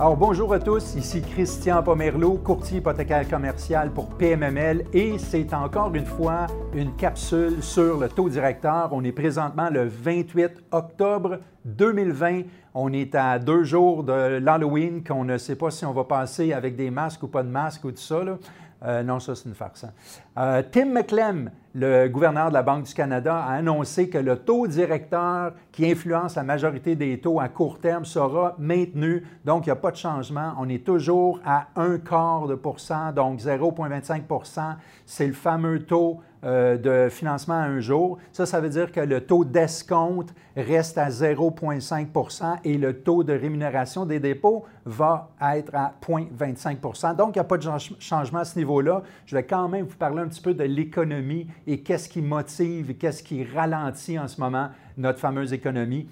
Alors bonjour à tous, ici Christian Pomerleau, courtier hypothécaire commercial pour PMML et c'est encore une fois une capsule sur le taux directeur. On est présentement le 28 octobre 2020. On est à deux jours de l'Halloween qu'on ne sait pas si on va passer avec des masques ou pas de masques ou tout ça. Euh, non, ça, c'est une farce. Hein. Euh, Tim McClem, le gouverneur de la Banque du Canada, a annoncé que le taux directeur qui influence la majorité des taux à court terme sera maintenu. Donc, il n'y a pas de changement. On est toujours à un quart de pourcent, donc 0,25% C'est le fameux taux euh, de financement à un jour. Ça, ça veut dire que le taux d'escompte reste à 0,5% et le taux de rémunération des dépôts va être à 0,25% Donc, il n'y a pas de changement à ce niveau-là. Je vais quand même vous parler un petit peu de l'économie et qu'est-ce qui motive et qu'est-ce qui ralentit en ce moment notre fameuse économie.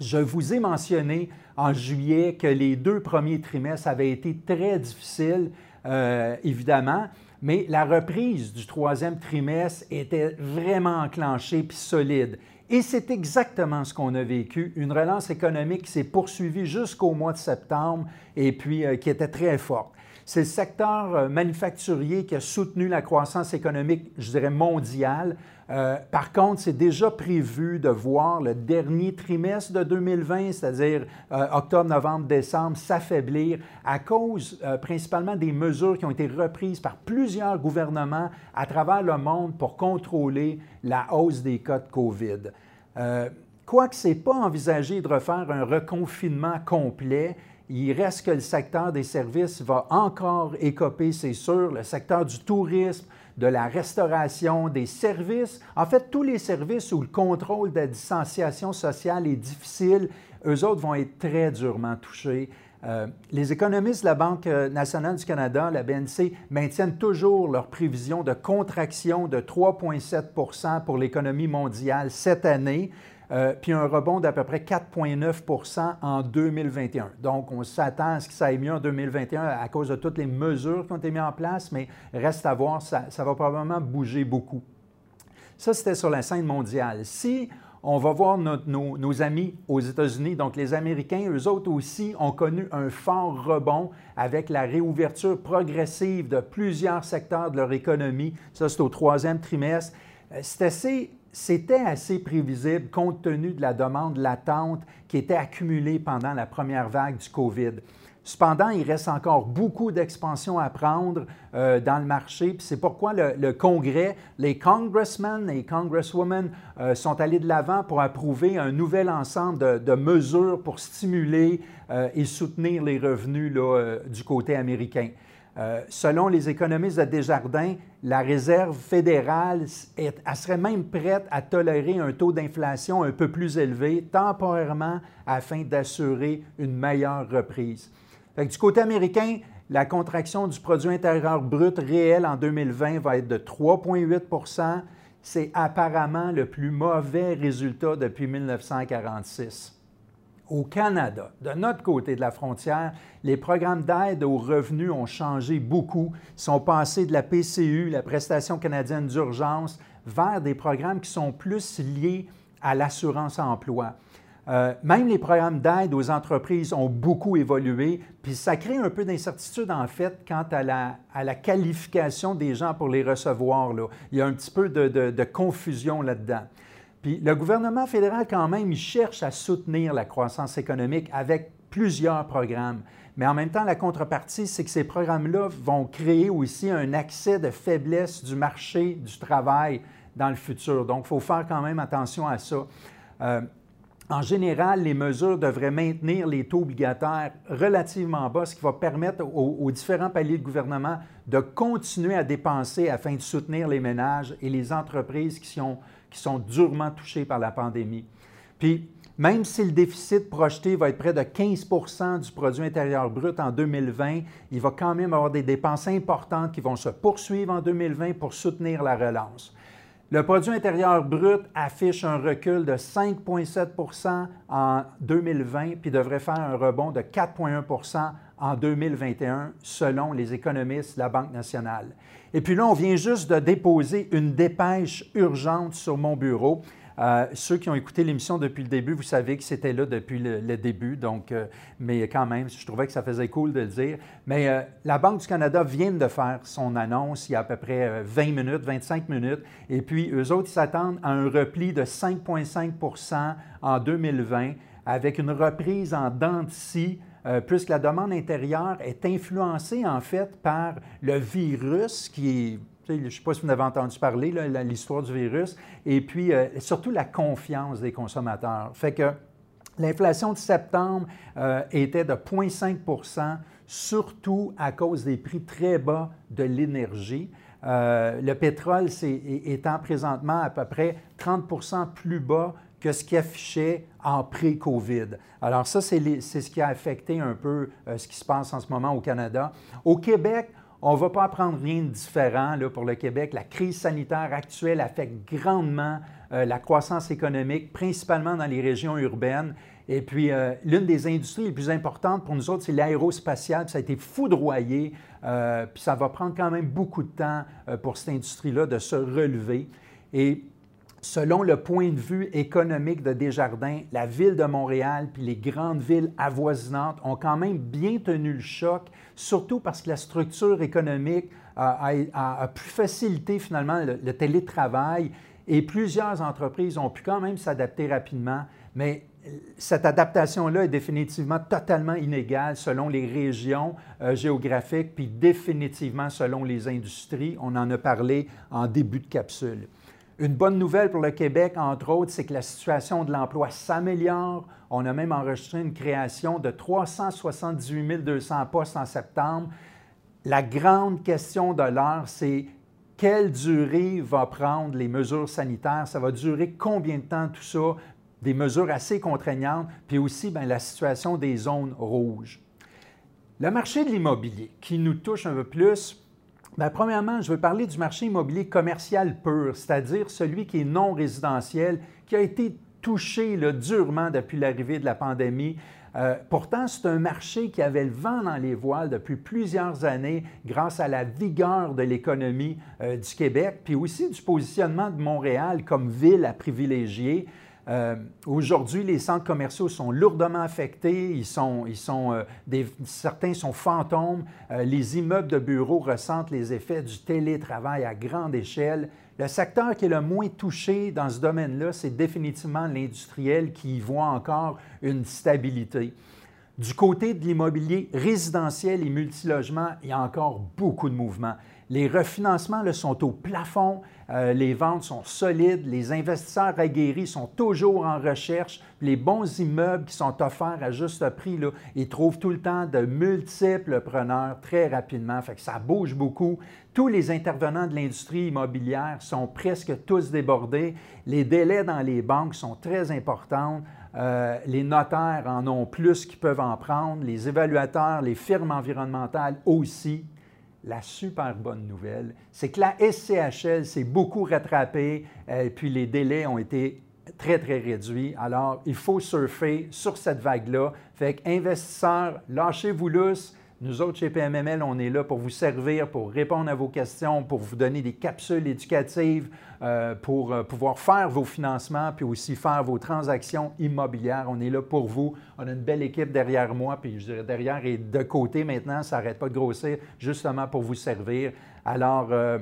Je vous ai mentionné en juillet que les deux premiers trimestres avaient été très difficiles, euh, évidemment, mais la reprise du troisième trimestre était vraiment enclenchée puis solide. Et c'est exactement ce qu'on a vécu, une relance économique qui s'est poursuivie jusqu'au mois de septembre et puis euh, qui était très forte. C'est le secteur euh, manufacturier qui a soutenu la croissance économique, je dirais, mondiale. Euh, par contre, c'est déjà prévu de voir le dernier trimestre de 2020, c'est-à-dire euh, octobre, novembre, décembre, s'affaiblir à cause principalement des mesures qui ont été reprises par plusieurs gouvernements à travers le monde pour contrôler la hausse des cas de COVID. Quoique ce n'est pas envisagé de refaire un reconfinement complet, il reste que le secteur des services va encore écoper, c'est sûr, le secteur du tourisme, de la restauration, des services. En fait, tous les services où le contrôle de la distanciation sociale est difficile, eux autres vont être très durement touchés. Euh, les économistes de la Banque nationale du Canada, la BNC, maintiennent toujours leur prévision de contraction de 3,7% pour l'économie mondiale cette année. Euh, puis un rebond d'à peu près 4,9% en 2021. Donc, on s'attend à ce que ça aille mieux en 2021 à cause de toutes les mesures qui ont été mises en place, mais reste à voir, ça, va probablement bouger beaucoup. Ça, c'était sur la scène mondiale. Si on va voir nos, amis aux États-Unis, donc les Américains, eux autres aussi ont connu un fort rebond avec la réouverture progressive de plusieurs secteurs de leur économie. Ça, c'est au troisième trimestre. Euh, c'est assez c'était assez prévisible compte tenu de la demande latente qui était accumulée pendant la première vague du COVID. Cependant, il reste encore beaucoup d'expansion à prendre euh, dans le marché. C'est pourquoi le, Congrès, les congressmen et congresswomen euh, sont allés de l'avant pour approuver un nouvel ensemble de, mesures pour stimuler euh, et soutenir les revenus du côté américain. Euh, selon les économistes de Desjardins, la Réserve fédérale serait même prête à tolérer un taux d'inflation un peu plus élevé temporairement afin d'assurer une meilleure reprise. du côté américain, la contraction du produit intérieur brut réel en 2020 va être de 3,8% C'est apparemment le plus mauvais résultat depuis 1946 au Canada, de notre côté de la frontière, les programmes d'aide aux revenus ont changé beaucoup, Ils sont passés de la PCU, la prestation canadienne d'urgence, vers des programmes qui sont plus liés à l'assurance emploi. Euh, même les programmes d'aide aux entreprises ont beaucoup évolué, puis ça crée un peu d'incertitude en fait quant à la, qualification des gens pour les recevoir. Il y a un petit peu de confusion là-dedans le gouvernement fédéral, quand même, il cherche à soutenir la croissance économique avec plusieurs programmes. Mais en même temps, la contrepartie, c'est que ces programmes-là vont créer aussi un accès de faiblesse du marché du travail dans le futur. Donc, il faut faire quand même attention à ça. Euh, en général, les mesures devraient maintenir les taux obligataires relativement bas, ce qui va permettre aux, aux, différents paliers de gouvernement de continuer à dépenser afin de soutenir les ménages et les entreprises qui sont qui sont durement touchés par la pandémie. Puis, même si le déficit projeté va être près de 15% du produit intérieur brut en 2020, il va quand même avoir des dépenses importantes qui vont se poursuivre en 2020 pour soutenir la relance. Le produit intérieur brut affiche un recul de 5,7% en 2020 puis devrait faire un rebond de 4,1% en 2021 selon les économistes de la Banque nationale. Et puis là, on vient juste de déposer une dépêche urgente sur mon bureau. Euh, ceux qui ont écouté l'émission depuis le début, vous savez que c'était là depuis le, début, donc, euh, mais quand même, je trouvais que ça faisait cool de le dire. Mais la Banque du Canada vient de faire son annonce il y a à peu près 20 minutes, 25 minutes, et puis eux autres, ils s'attendent à un repli de 5,5% en 2020 avec une reprise en dents de scie euh, puisque la demande intérieure est influencée en fait par le virus qui est je ne sais pas si vous en avez entendu parler, l'histoire du virus, et puis euh, surtout la confiance des consommateurs. Fait que l'inflation de septembre euh, était de 0,5% surtout à cause des prix très bas de l'énergie. le pétrole étant présentement à peu près 30% plus bas que ce qui affichait en pré-COVID. Alors ça, c'est ce qui a affecté un peu euh, ce qui se passe en ce moment au Canada. Au Québec, on ne va pas apprendre rien de différent là, pour le Québec. La crise sanitaire actuelle affecte grandement euh, la croissance économique, principalement dans les régions urbaines. Et puis, euh, l'une des industries les plus importantes pour nous autres, c'est l'aérospatiale. Ça a été foudroyé, puis ça va prendre quand même beaucoup de temps pour cette industrie-là de se relever. Et Selon le point de vue économique de Desjardins, la ville de Montréal puis les grandes villes avoisinantes ont quand même bien tenu le choc, surtout parce que la structure économique a, pu faciliter finalement le, télétravail et plusieurs entreprises ont pu quand même s'adapter rapidement, mais cette adaptation-là est définitivement totalement inégale selon les régions euh, géographiques, puis définitivement selon les industries. On en a parlé en début de capsule. Une bonne nouvelle pour le Québec, entre autres, c'est que la situation de l'emploi s'améliore. On a même enregistré une création de 378 200 postes en septembre. La grande question de l'heure, c'est quelle durée va prendre les mesures sanitaires? Ça va durer combien de temps tout ça? Des mesures assez contraignantes, puis aussi bien, la situation des zones rouges. Le marché de l'immobilier, qui nous touche un peu plus, Bien, premièrement, je veux parler du marché immobilier commercial pur, c'est-à-dire celui qui est non résidentiel, qui a été touché durement depuis l'arrivée de la pandémie. Euh, pourtant, c'est un marché qui avait le vent dans les voiles depuis plusieurs années grâce à la vigueur de l'économie euh, du Québec, puis aussi du positionnement de Montréal comme ville à privilégier. Euh, aujourd'hui, les centres commerciaux sont lourdement affectés. Ils sont, ils sont, euh, certains sont fantômes. Euh, les immeubles de bureaux ressentent les effets du télétravail à grande échelle. Le secteur qui est le moins touché dans ce domaine-là, c'est définitivement l'industriel qui y voit encore une stabilité. Du côté de l'immobilier résidentiel et multilogement, il y a encore beaucoup de mouvements. Les refinancements sont au plafond, euh, les ventes sont solides, les investisseurs aguerris sont toujours en recherche, les bons immeubles qui sont offerts à juste prix, ils trouvent tout le temps de multiples preneurs très rapidement, que ça bouge beaucoup. Tous les intervenants de l'industrie immobilière sont presque tous débordés. Les délais dans les banques sont très importants. Euh, les notaires en ont plus qu'ils peuvent en prendre, les évaluateurs, les firmes environnementales aussi la super bonne nouvelle, c'est que la SCHL s'est beaucoup rattrapée, et euh, puis les délais ont été très, très réduits. Alors, il faut surfer sur cette vague-là. Fait qu'investisseurs, lâchez-vous lousse. Nous autres, chez PMML, on est là pour vous servir, pour répondre à vos questions, pour vous donner des capsules éducatives, euh, pour euh, pouvoir faire vos financements, puis aussi faire vos transactions immobilières. On est là pour vous. On a une belle équipe derrière moi, puis je dirais derrière et de côté maintenant, ça n'arrête pas de grossir, justement pour vous servir. Alors, euh,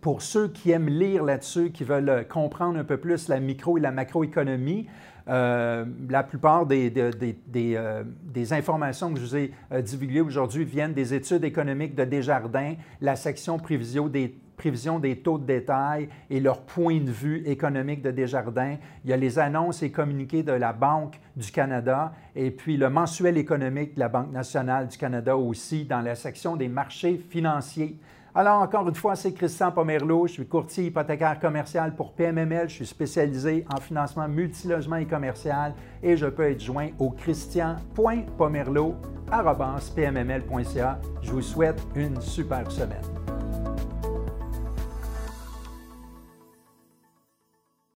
pour ceux qui aiment lire là-dessus, qui veulent comprendre un peu plus la micro et la macroéconomie, euh, la plupart des, euh, des, informations que je vous ai euh, divulguées aujourd'hui viennent des études économiques de Desjardins, la section prévision des taux de détail et leur point de vue économique de Desjardins. Il y a les annonces et communiqués de la Banque du Canada et puis le mensuel économique de la Banque nationale du Canada aussi dans la section des marchés financiers. Alors, encore une fois, c'est Christian Pomerleau. Je suis courtier hypothécaire commercial pour PMML. Je suis spécialisé en financement multilogement et commercial et je peux être joint au christian.pomerleau.pmml.ca. Je vous souhaite une super semaine.